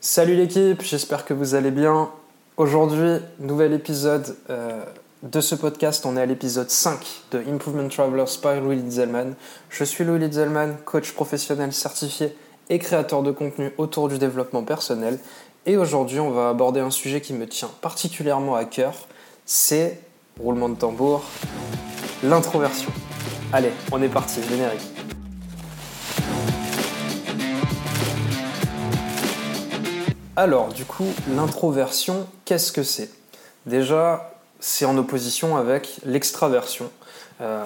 Salut l'équipe, j'espère que vous allez bien. Aujourd'hui, nouvel épisode euh, de ce podcast. On est à l'épisode 5 de Improvement Travelers par Louis Lidzelman. Je suis Louis Lidzelman, coach professionnel certifié et créateur de contenu autour du développement personnel. Et aujourd'hui, on va aborder un sujet qui me tient particulièrement à cœur. C'est, roulement de tambour, l'introversion. Allez, on est parti, générique. Alors, du coup, l'introversion, qu'est-ce que c'est? Déjà, c'est en opposition avec l'extraversion. Euh,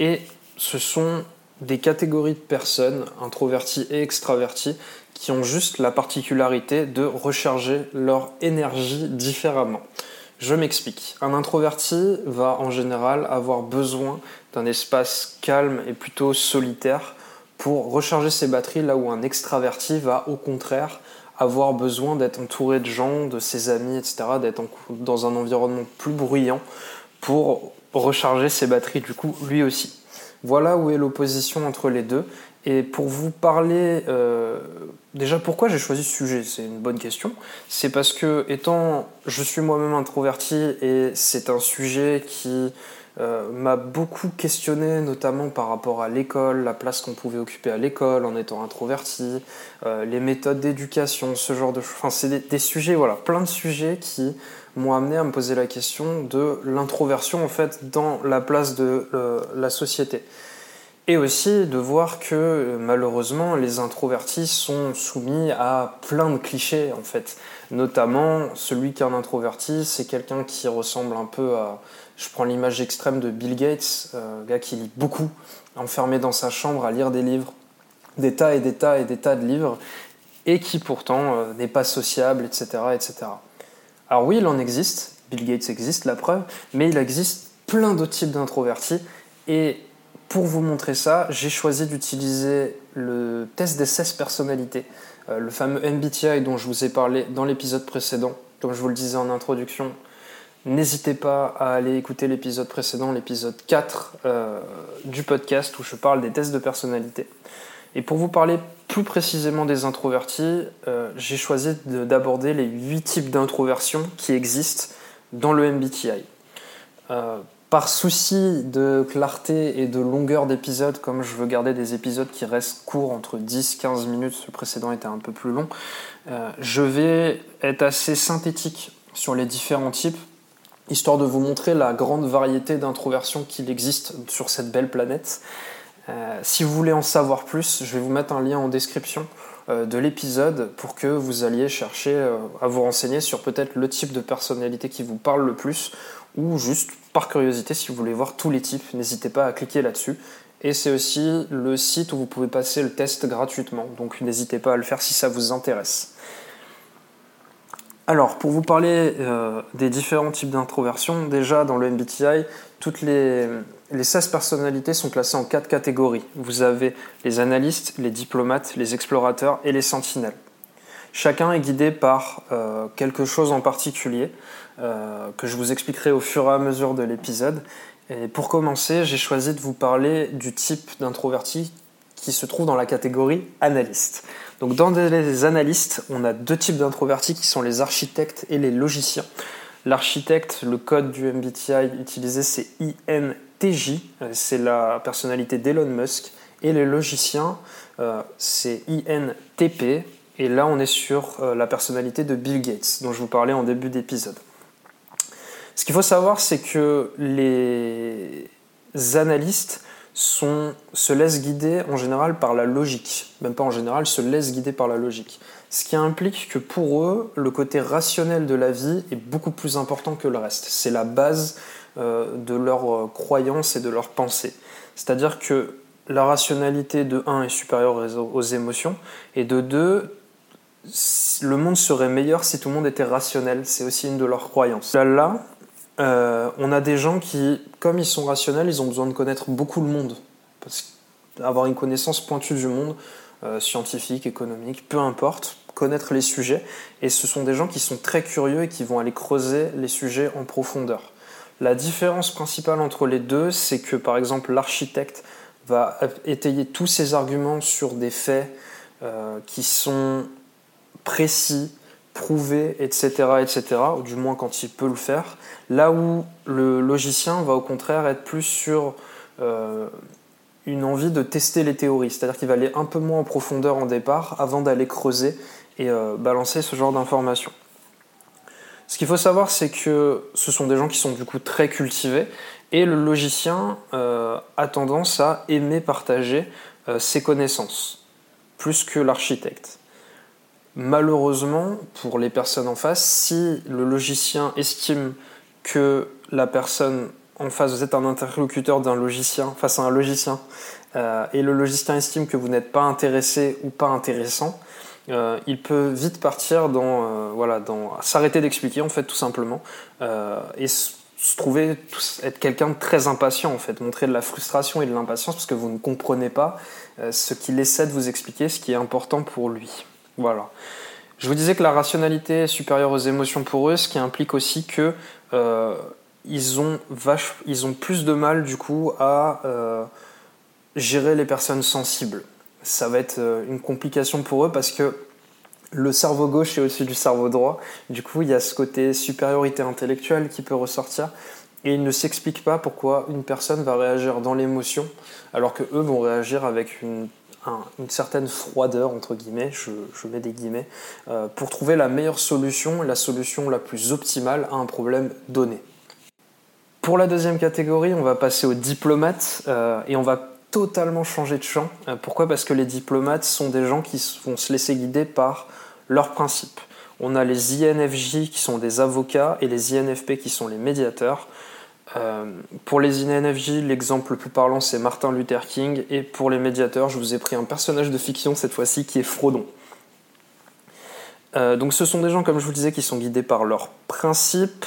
et ce sont des catégories de personnes, introverties et extraverties, qui ont juste la particularité de recharger leur énergie différemment. Je m'explique. Un introverti va en général avoir besoin d'un espace calme et plutôt solitaire pour recharger ses batteries, là où un extraverti va au contraire avoir besoin d'être entouré de gens, de ses amis, etc., d'être dans un environnement plus bruyant pour recharger ses batteries du coup lui aussi. Voilà où est l'opposition entre les deux. Et pour vous parler, euh, déjà pourquoi j'ai choisi ce sujet, c'est une bonne question. C'est parce que étant, je suis moi-même introverti et c'est un sujet qui euh, m'a beaucoup questionné, notamment par rapport à l'école, la place qu'on pouvait occuper à l'école en étant introverti, euh, les méthodes d'éducation, ce genre de choses. Enfin, c'est des, sujets, voilà, plein de sujets qui m'ont amené à me poser la question de l'introversion en fait dans la place de euh, la société. Et aussi de voir que malheureusement les introvertis sont soumis à plein de clichés en fait. Notamment celui qui est un introverti, c'est quelqu'un qui ressemble un peu à je prends l'image extrême de Bill Gates, euh, gars qui lit beaucoup, enfermé dans sa chambre à lire des livres, des tas et des tas et des tas de livres, et qui pourtant euh, n'est pas sociable, etc., etc. Alors oui, il en existe, Bill Gates existe, la preuve, mais il existe plein d'autres types d'introvertis, et pour vous montrer ça, j'ai choisi d'utiliser le test des 16 personnalités, euh, le fameux MBTI dont je vous ai parlé dans l'épisode précédent, comme je vous le disais en introduction, N'hésitez pas à aller écouter l'épisode précédent, l'épisode 4 euh, du podcast où je parle des tests de personnalité. Et pour vous parler plus précisément des introvertis, euh, j'ai choisi d'aborder les 8 types d'introversion qui existent dans le MBTI. Euh, par souci de clarté et de longueur d'épisode, comme je veux garder des épisodes qui restent courts entre 10-15 minutes, ce précédent était un peu plus long, je vais être assez synthétique sur les différents types histoire de vous montrer la grande variété d'introversion qu'il existe sur cette belle planète. Euh, si vous voulez en savoir plus, je vais vous mettre un lien en description euh, de l'épisode pour que vous alliez chercher euh, à vous renseigner sur peut-être le type de personnalité qui vous parle le plus ou juste par curiosité si vous voulez voir tous les types, n'hésitez pas à cliquer là-dessus. Et c'est aussi le site où vous pouvez passer le test gratuitement, donc n'hésitez pas à le faire si ça vous intéresse. Alors, pour vous parler euh, des différents types d'introversion, déjà dans le MBTI, toutes les, 16 personnalités sont classées en quatre catégories. Vous avez les analystes, les diplomates, les explorateurs et les sentinelles. Chacun est guidé par euh, quelque chose en particulier euh, que je vous expliquerai au fur et à mesure de l'épisode. Et pour commencer, j'ai choisi de vous parler du type d'introverti qui se trouve dans la catégorie analyste. Donc dans les analystes, on a deux types d'introvertis qui sont les architectes et les logiciens. L'architecte, le code du MBTI utilisé, c'est INTJ, c'est la personnalité d'Elon Musk. Et les logiciens, euh, c'est INTP. Et là, on est sur euh, la personnalité de Bill Gates, dont je vous parlais en début d'épisode. Ce qu'il faut savoir, c'est que les analystes se laissent guider en général par la logique. Même pas en général, se laissent guider par la logique. Ce qui implique que pour eux, le côté rationnel de la vie est beaucoup plus important que le reste. C'est la base euh, de leurs euh, croyances et de leurs pensées. C'est-à-dire que la rationalité de 1 est supérieure aux émotions, et de 2, le monde serait meilleur si tout le monde était rationnel. C'est aussi une de leurs croyances. Euh, on a des gens qui, comme ils sont rationnels, ils ont besoin de connaître beaucoup le monde. Parce avoir une connaissance pointue du monde, euh, scientifique, économique, peu importe, connaître les sujets. Et ce sont des gens qui sont très curieux et qui vont aller creuser les sujets en profondeur. La différence principale entre les deux, c'est que par exemple l'architecte va étayer tous ses arguments sur des faits euh, qui sont précis, prouvé, etc., etc., ou du moins quand il peut le faire, là où le logicien va au contraire être plus sur euh, une envie de tester les théories, c'est-à-dire qu'il va aller un peu moins en profondeur en départ avant d'aller creuser et euh, balancer ce genre d'informations. Ce qu'il faut savoir, c'est que ce sont des gens qui sont du coup très cultivés et le logicien euh, a tendance à aimer partager ses connaissances plus que l'architecte. Malheureusement, pour les personnes en face, si le logicien estime que la personne en face, vous êtes un interlocuteur d'un logicien face à un logicien, euh, et le logicien estime que vous n'êtes pas intéressé ou pas intéressant, euh, il peut vite partir dans, euh, voilà, dans s'arrêter d'expliquer en fait tout simplement, et se trouver être quelqu'un de très impatient en fait, montrer de la frustration et de l'impatience parce que vous ne comprenez pas ce qu'il essaie de vous expliquer, ce qui est important pour lui. Voilà. Je vous disais que la rationalité est supérieure aux émotions pour eux, ce qui implique aussi que euh, ils, ont plus de mal du coup à euh, gérer les personnes sensibles. Ça va être euh, une complication pour eux parce que le cerveau gauche est au-dessus du cerveau droit. Du coup, il y a ce côté supériorité intellectuelle qui peut ressortir. Et il ne s'explique pas pourquoi une personne va réagir dans l'émotion alors que eux vont réagir avec une une certaine froideur, entre guillemets, je, mets des guillemets, euh, pour trouver la meilleure solution, la solution la plus optimale à un problème donné. Pour la deuxième catégorie, on va passer aux diplomates euh, et on va totalement changer de champ. Euh, pourquoi? Parce que les diplomates sont des gens qui vont se laisser guider par leurs principes. On a les INFJ qui sont des avocats et les INFP qui sont les médiateurs. Euh, pour les INFJ, l'exemple le plus parlant, c'est Martin Luther King. Et pour les médiateurs, je vous ai pris un personnage de fiction cette fois-ci qui est Frodon. Euh, donc ce sont des gens, comme je vous disais, qui sont guidés par leurs principes,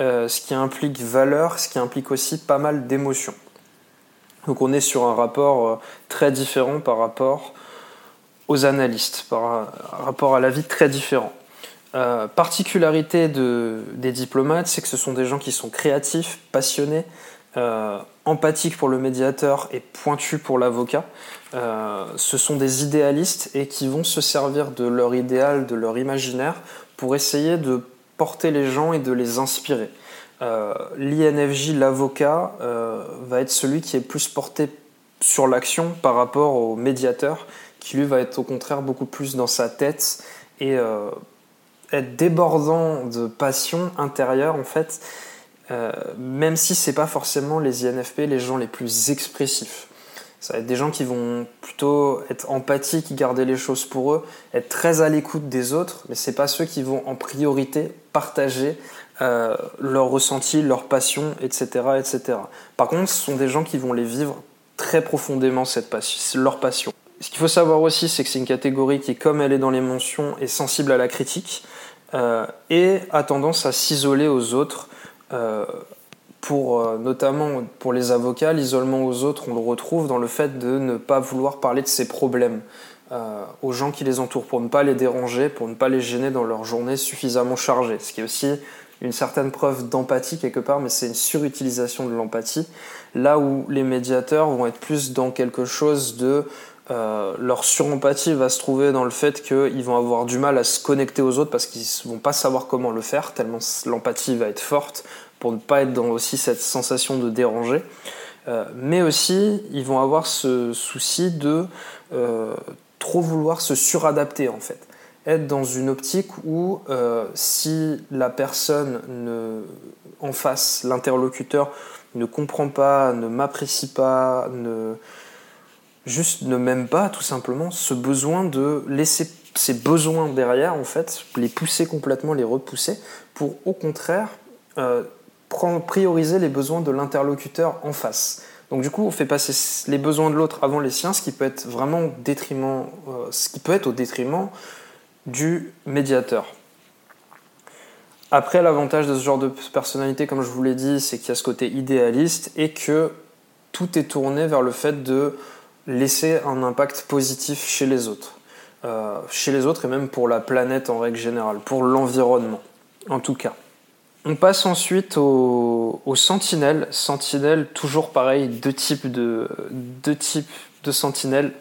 euh, ce qui implique valeur, ce qui implique aussi pas mal d'émotions. Donc on est sur un rapport très différent par rapport aux analystes, par rapport à la vie très différent. Euh, particularité des diplomates, c'est que ce sont des gens qui sont créatifs, passionnés, euh, empathiques pour le médiateur et pointus pour l'avocat. Euh, ce sont des idéalistes et qui vont se servir de leur idéal, de leur imaginaire, pour essayer de porter les gens et de les inspirer. L'INFJ, l'avocat, va être celui qui est plus porté sur l'action par rapport au médiateur, qui lui va être au contraire beaucoup plus dans sa tête et être débordant de passion intérieure en fait, euh, même si c'est pas forcément les INFP les gens les plus expressifs. Ça va être des gens qui vont plutôt être empathiques, garder les choses pour eux, être très à l'écoute des autres, mais c'est pas ceux qui vont en priorité partager euh, leurs ressentis, leurs passions, etc., etc. Par contre, ce sont des gens qui vont les vivre très profondément cette leur passion. Ce qu'il faut savoir aussi, c'est que c'est une catégorie qui, comme elle est dans les mentions, est sensible à la critique euh, et a tendance à s'isoler aux autres. Euh, pour, euh, notamment pour les avocats, l'isolement aux autres, on le retrouve dans le fait de ne pas vouloir parler de ses problèmes aux gens qui les entourent, pour ne pas les déranger, pour ne pas les gêner dans leur journée suffisamment chargée. Ce qui est aussi une certaine preuve d'empathie quelque part, mais c'est une surutilisation de l'empathie. Là où les médiateurs vont être plus dans quelque chose de euh, leur surempathie va se trouver dans le fait qu'ils vont avoir du mal à se connecter aux autres parce qu'ils vont pas savoir comment le faire, tellement l'empathie va être forte pour ne pas être dans aussi cette sensation de déranger. Euh, mais aussi, ils vont avoir ce souci de euh, trop vouloir se suradapter en fait. Être dans une optique où si la personne ne, en face, l'interlocuteur, ne comprend pas, ne m'apprécie pas, ne, juste ne m'aime pas tout simplement ce besoin de laisser ces besoins derrière en fait, les pousser complètement, les repousser pour au contraire euh, prioriser les besoins de l'interlocuteur en face. Donc du coup, on fait passer les besoins de l'autre avant les siens, ce qui peut être vraiment détriment, euh, ce qui peut être au détriment du médiateur. Après, l'avantage de ce genre de personnalité, comme je vous l'ai dit, c'est qu'il y a ce côté idéaliste et que tout est tourné vers le fait de laisser un impact positif chez les autres. Euh, chez les autres et même pour la planète en règle générale, pour l'environnement en tout cas. On passe ensuite aux, sentinelles. Sentinelles, toujours pareil, deux types de, sentinelles.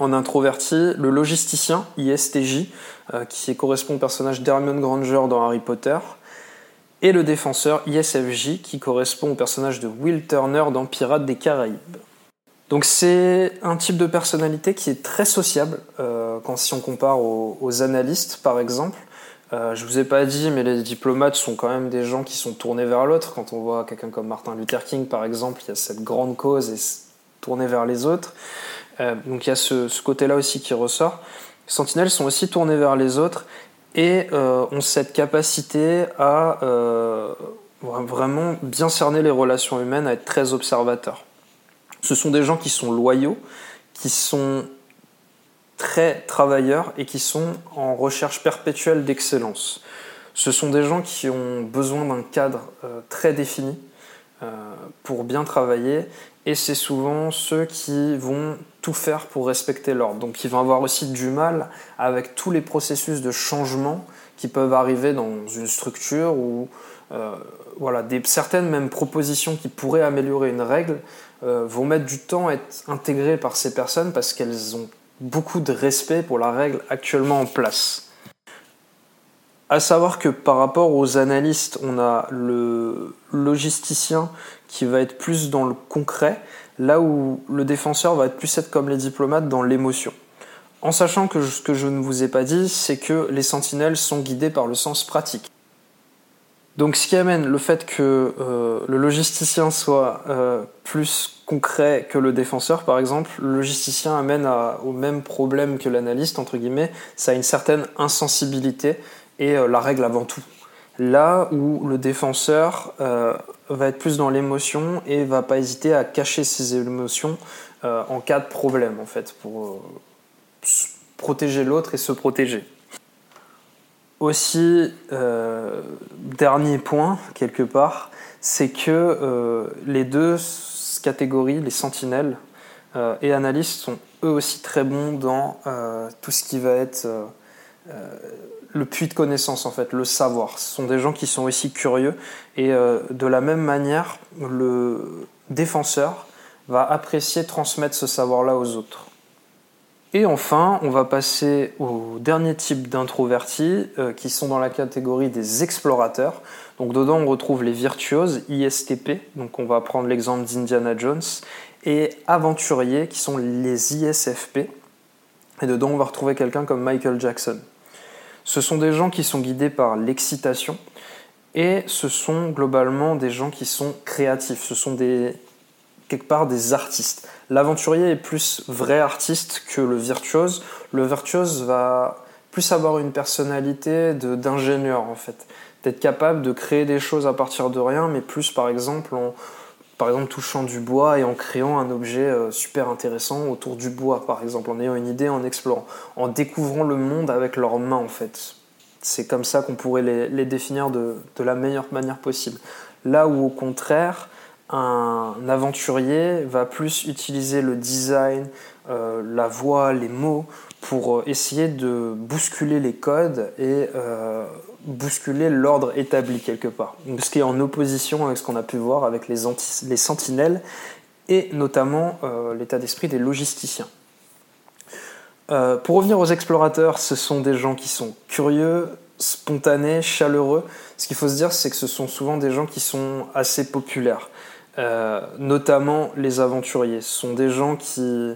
En introverti, le logisticien, ISTJ, euh, qui correspond au personnage d'Hermione Granger dans Harry Potter, et le défenseur, ISFJ, qui correspond au personnage de Will Turner dans Pirates des Caraïbes. Donc c'est un type de personnalité qui est très sociable, euh, quand si on compare aux, analystes par exemple. Euh, je vous ai pas dit, mais les diplomates sont quand même des gens qui sont tournés vers l'autre. Quand on voit quelqu'un comme Martin Luther King par exemple, il y a cette grande cause et tourné vers les autres. Euh, donc il y a ce, côté-là aussi qui ressort. Les sentinelles sont aussi tournés vers les autres et euh, ont cette capacité à vraiment bien cerner les relations humaines, à être très observateurs. Ce sont des gens qui sont loyaux, qui sont très travailleurs et qui sont en recherche perpétuelle d'excellence. Ce sont des gens qui ont besoin d'un cadre euh, très défini euh, pour bien travailler et c'est souvent ceux qui vont tout faire pour respecter l'ordre. Donc ils vont avoir aussi du mal avec tous les processus de changement qui peuvent arriver dans une structure ou euh, voilà, certaines mêmes propositions qui pourraient améliorer une règle euh, vont mettre du temps à être intégrées par ces personnes parce qu'elles ont beaucoup de respect pour la règle actuellement en place. À savoir que par rapport aux analystes, on a le logisticien qui va être plus dans le concret, là où le défenseur va être plus être comme les diplomates dans l'émotion. En sachant que ce que je ne vous ai pas dit, c'est que les sentinelles sont guidées par le sens pratique. Donc ce qui amène le fait que euh, le logisticien soit euh, plus concret que le défenseur, par exemple, le logisticien amène au même problème que l'analyste, entre guillemets, ça a une certaine insensibilité et euh, la règle avant tout. Là où le défenseur va être plus dans l'émotion et va pas hésiter à cacher ses émotions en cas de problème, en fait, pour protéger l'autre et se protéger. Aussi, euh, dernier point, quelque part, c'est que euh, les deux catégories, les sentinelles euh, et analystes, sont eux aussi très bons dans tout ce qui va être le puits de connaissance, en fait, le savoir. Ce sont des gens qui sont aussi curieux et de la même manière, le défenseur va apprécier transmettre ce savoir-là aux autres. Et enfin, on va passer au dernier type d'introvertis euh, qui sont dans la catégorie des explorateurs. Donc dedans, on retrouve les virtuoses, ISTP, donc on va prendre l'exemple d'Indiana Jones, et aventuriers qui sont les ISFP. Et dedans, on va retrouver quelqu'un comme Michael Jackson. Ce sont des gens qui sont guidés par l'excitation et ce sont globalement des gens qui sont créatifs. Ce sont des, quelque part des artistes. L'aventurier est plus vrai artiste que le virtuose. Le virtuose va plus avoir une personnalité d'ingénieur en fait, d'être capable de créer des choses à partir de rien, mais plus par exemple en par exemple touchant du bois et en créant un objet euh, super intéressant autour du bois par exemple, en ayant une idée, en explorant, en découvrant le monde avec leurs mains en fait. C'est comme ça qu'on pourrait les, définir de, de la meilleure manière possible. Là où au contraire, un aventurier va plus utiliser le design, euh, la voix, les mots pour euh, essayer de bousculer les codes et euh, bousculer l'ordre établi quelque part. Ce qui est en opposition avec ce qu'on a pu voir avec les, les sentinelles et notamment l'état d'esprit des logisticiens. pour revenir aux explorateurs, ce sont des gens qui sont curieux, spontanés, chaleureux. Ce qu'il faut se dire, c'est que ce sont souvent des gens qui sont assez populaires. Euh, notamment les aventuriers. Ce sont des gens qui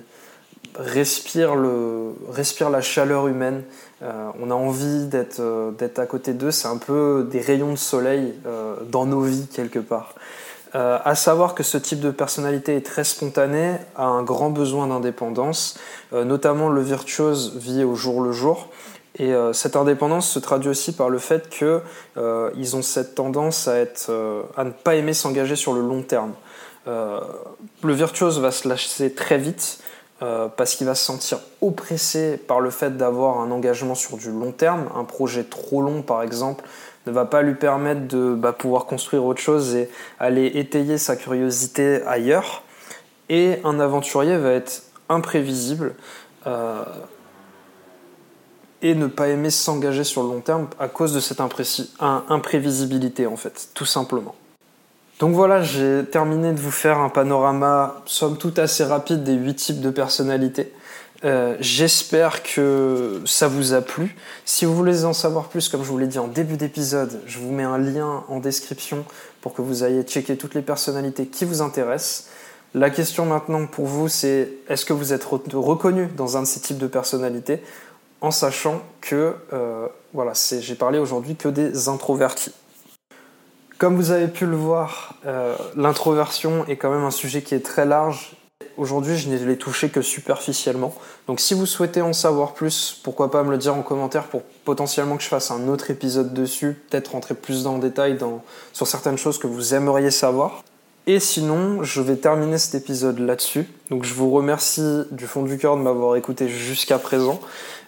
respirent, le, respirent la chaleur humaine. Euh, on a envie d'être euh, d'être à côté d'eux. C'est un peu des rayons de soleil dans nos vies quelque part. à savoir que ce type de personnalité est très spontané, a un grand besoin d'indépendance, notamment le virtuose vit au jour le jour. Et euh, cette indépendance se traduit aussi par le fait qu'ils euh, ont cette tendance à, être, euh, à ne pas aimer s'engager sur le long terme. le virtuose va se lâcher très vite parce qu'il va se sentir oppressé par le fait d'avoir un engagement sur du long terme. Un projet trop long, par exemple, ne va pas lui permettre de bah, pouvoir construire autre chose et aller étayer sa curiosité ailleurs. Et un aventurier va être imprévisible et ne pas aimer s'engager sur le long terme à cause de cette imprévisibilité en fait, tout simplement. Donc voilà, j'ai terminé de vous faire un panorama somme toute assez rapide des huit types de personnalités. Euh, j'espère que ça vous a plu. Si vous voulez en savoir plus, comme je vous l'ai dit en début d'épisode, je vous mets un lien en description pour que vous ayez checker toutes les personnalités qui vous intéressent. La question maintenant pour vous, c'est est-ce que vous êtes reconnu dans un de ces types de personnalités? En sachant que, euh, voilà, j'ai parlé aujourd'hui que des introvertis. Comme vous avez pu le voir, euh, l'introversion est quand même un sujet qui est très large Aujourd'hui, je ne l'ai touché que superficiellement. Donc si vous souhaitez en savoir plus, pourquoi pas me le dire en commentaire pour potentiellement que je fasse un autre épisode dessus, peut-être rentrer plus dans le détail sur certaines choses que vous aimeriez savoir. Et sinon, je vais terminer cet épisode là-dessus. Donc je vous remercie du fond du cœur de m'avoir écouté jusqu'à présent.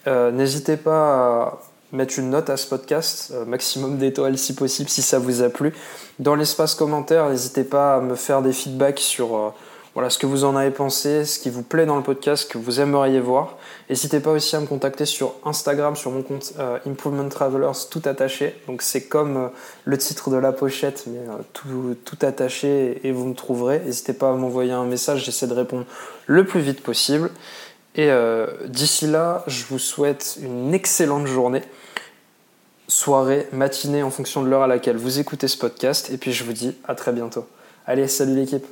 Euh, n'hésitez pas à mettre une note à ce podcast, euh, maximum d'étoiles si possible, si ça vous a plu. Dans l'espace commentaire, n'hésitez pas à me faire des feedbacks sur... Euh, voilà ce que vous en avez pensé, ce qui vous plaît dans le podcast, ce que vous aimeriez voir. N'hésitez pas aussi à me contacter sur Instagram, sur mon compte euh, Improvement Travelers, tout attaché. Donc c'est comme euh, le titre de la pochette, mais euh, tout, tout, attaché et vous me trouverez. N'hésitez pas à m'envoyer un message, j'essaie de répondre le plus vite possible. Et d'ici là, je vous souhaite une excellente journée, soirée, matinée en fonction de l'heure à laquelle vous écoutez ce podcast. Et puis je vous dis à très bientôt. Allez, salut l'équipe